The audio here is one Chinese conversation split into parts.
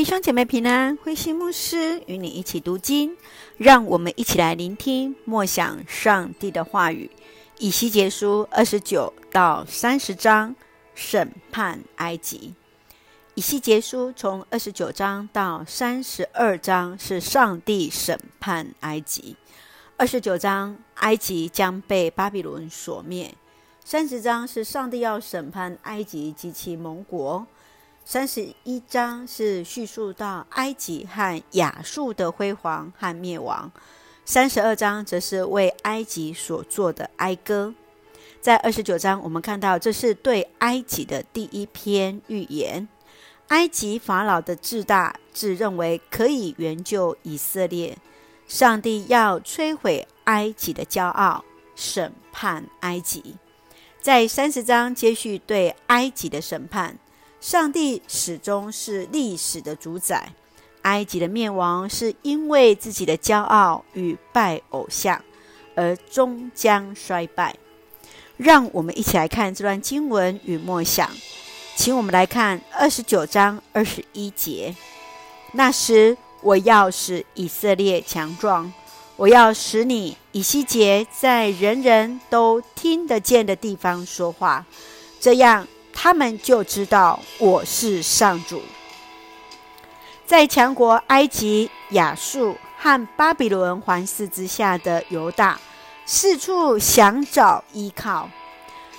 弟兄姐妹平安，慧心牧师与你一起读经，让我们一起来聆听默想上帝的话语。以西结书二十九到三十章，审判埃及。以西结书从二十九章到三十二章是上帝审判埃及。二十九章，埃及将被巴比伦所灭；三十章是上帝要审判埃及及其盟国。三十一章是叙述到埃及和亚述的辉煌和灭亡，三十二章则是为埃及所做的哀歌。在二十九章，我们看到这是对埃及的第一篇预言。埃及法老的自大，自认为可以援救以色列，上帝要摧毁埃及的骄傲，审判埃及。在三十章接续对埃及的审判。上帝始终是历史的主宰，埃及的灭亡是因为自己的骄傲与拜偶像，而终将衰败。让我们一起来看这段经文与默想，请我们来看二十九章二十一节：那时我要使以色列强壮，我要使你以西结在人人都听得见的地方说话，这样。他们就知道我是上主。在强国埃及、亚述和巴比伦环视之下的犹大，四处想找依靠。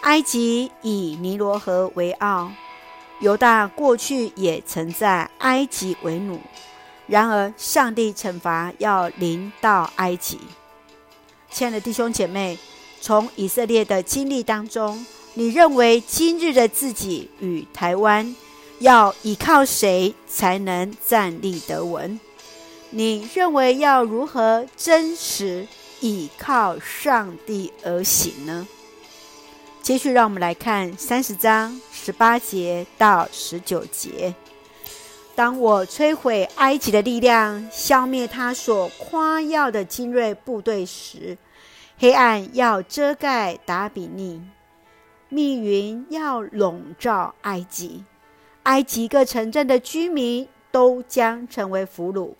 埃及以尼罗河为傲，犹大过去也曾在埃及为奴。然而，上帝惩罚要临到埃及。亲爱的弟兄姐妹，从以色列的经历当中。你认为今日的自己与台湾要依靠谁才能站立得稳？你认为要如何真实倚靠上帝而行呢？接续，让我们来看三十章十八节到十九节。当我摧毁埃及的力量，消灭他所夸耀的精锐部队时，黑暗要遮盖达比尼。密云要笼罩埃及，埃及各城镇的居民都将成为俘虏。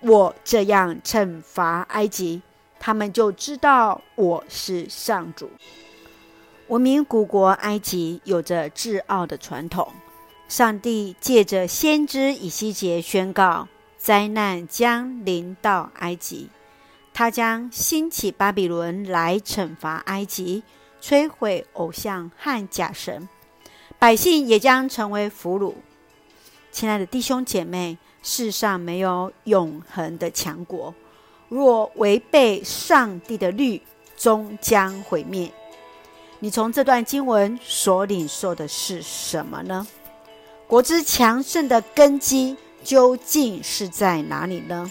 我这样惩罚埃及，他们就知道我是上主。文明古国埃及有着自傲的传统，上帝借着先知以西结宣告，灾难将临到埃及，他将兴起巴比伦来惩罚埃及。摧毁偶像和假神，百姓也将成为俘虏。亲爱的弟兄姐妹，世上没有永恒的强国，若违背上帝的律，终将毁灭。你从这段经文所领受的是什么呢？国之强盛的根基究竟是在哪里呢？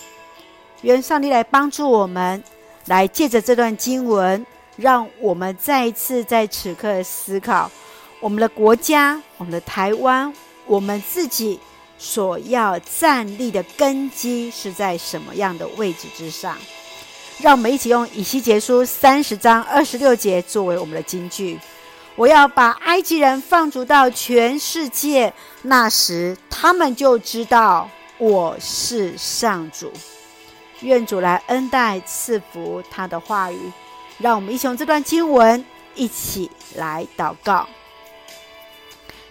愿上帝来帮助我们，来借着这段经文。让我们再一次在此刻思考，我们的国家、我们的台湾、我们自己所要站立的根基是在什么样的位置之上？让我们一起用以西结书三十章二十六节作为我们的金句。我要把埃及人放逐到全世界，那时他们就知道我是上主。愿主来恩待赐福他的话语。让我们一起用这段经文一起来祷告。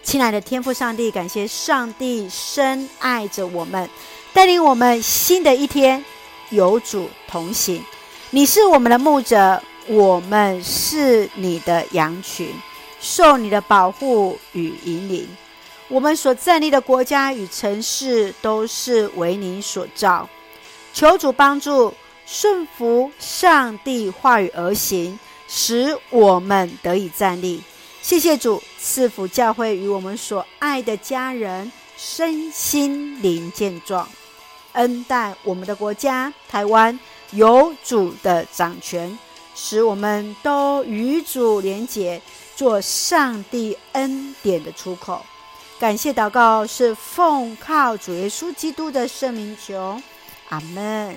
亲爱的天父上帝，感谢上帝深爱着我们，带领我们新的一天有主同行。你是我们的牧者，我们是你的羊群，受你的保护与引领。我们所站立的国家与城市都是为你所造，求主帮助。顺服上帝话语而行，使我们得以站立。谢谢主赐福教会与我们所爱的家人身心灵健壮，恩待我们的国家台湾有主的掌权，使我们都与主连结，做上帝恩典的出口。感谢祷告是奉靠主耶稣基督的圣名求，阿门。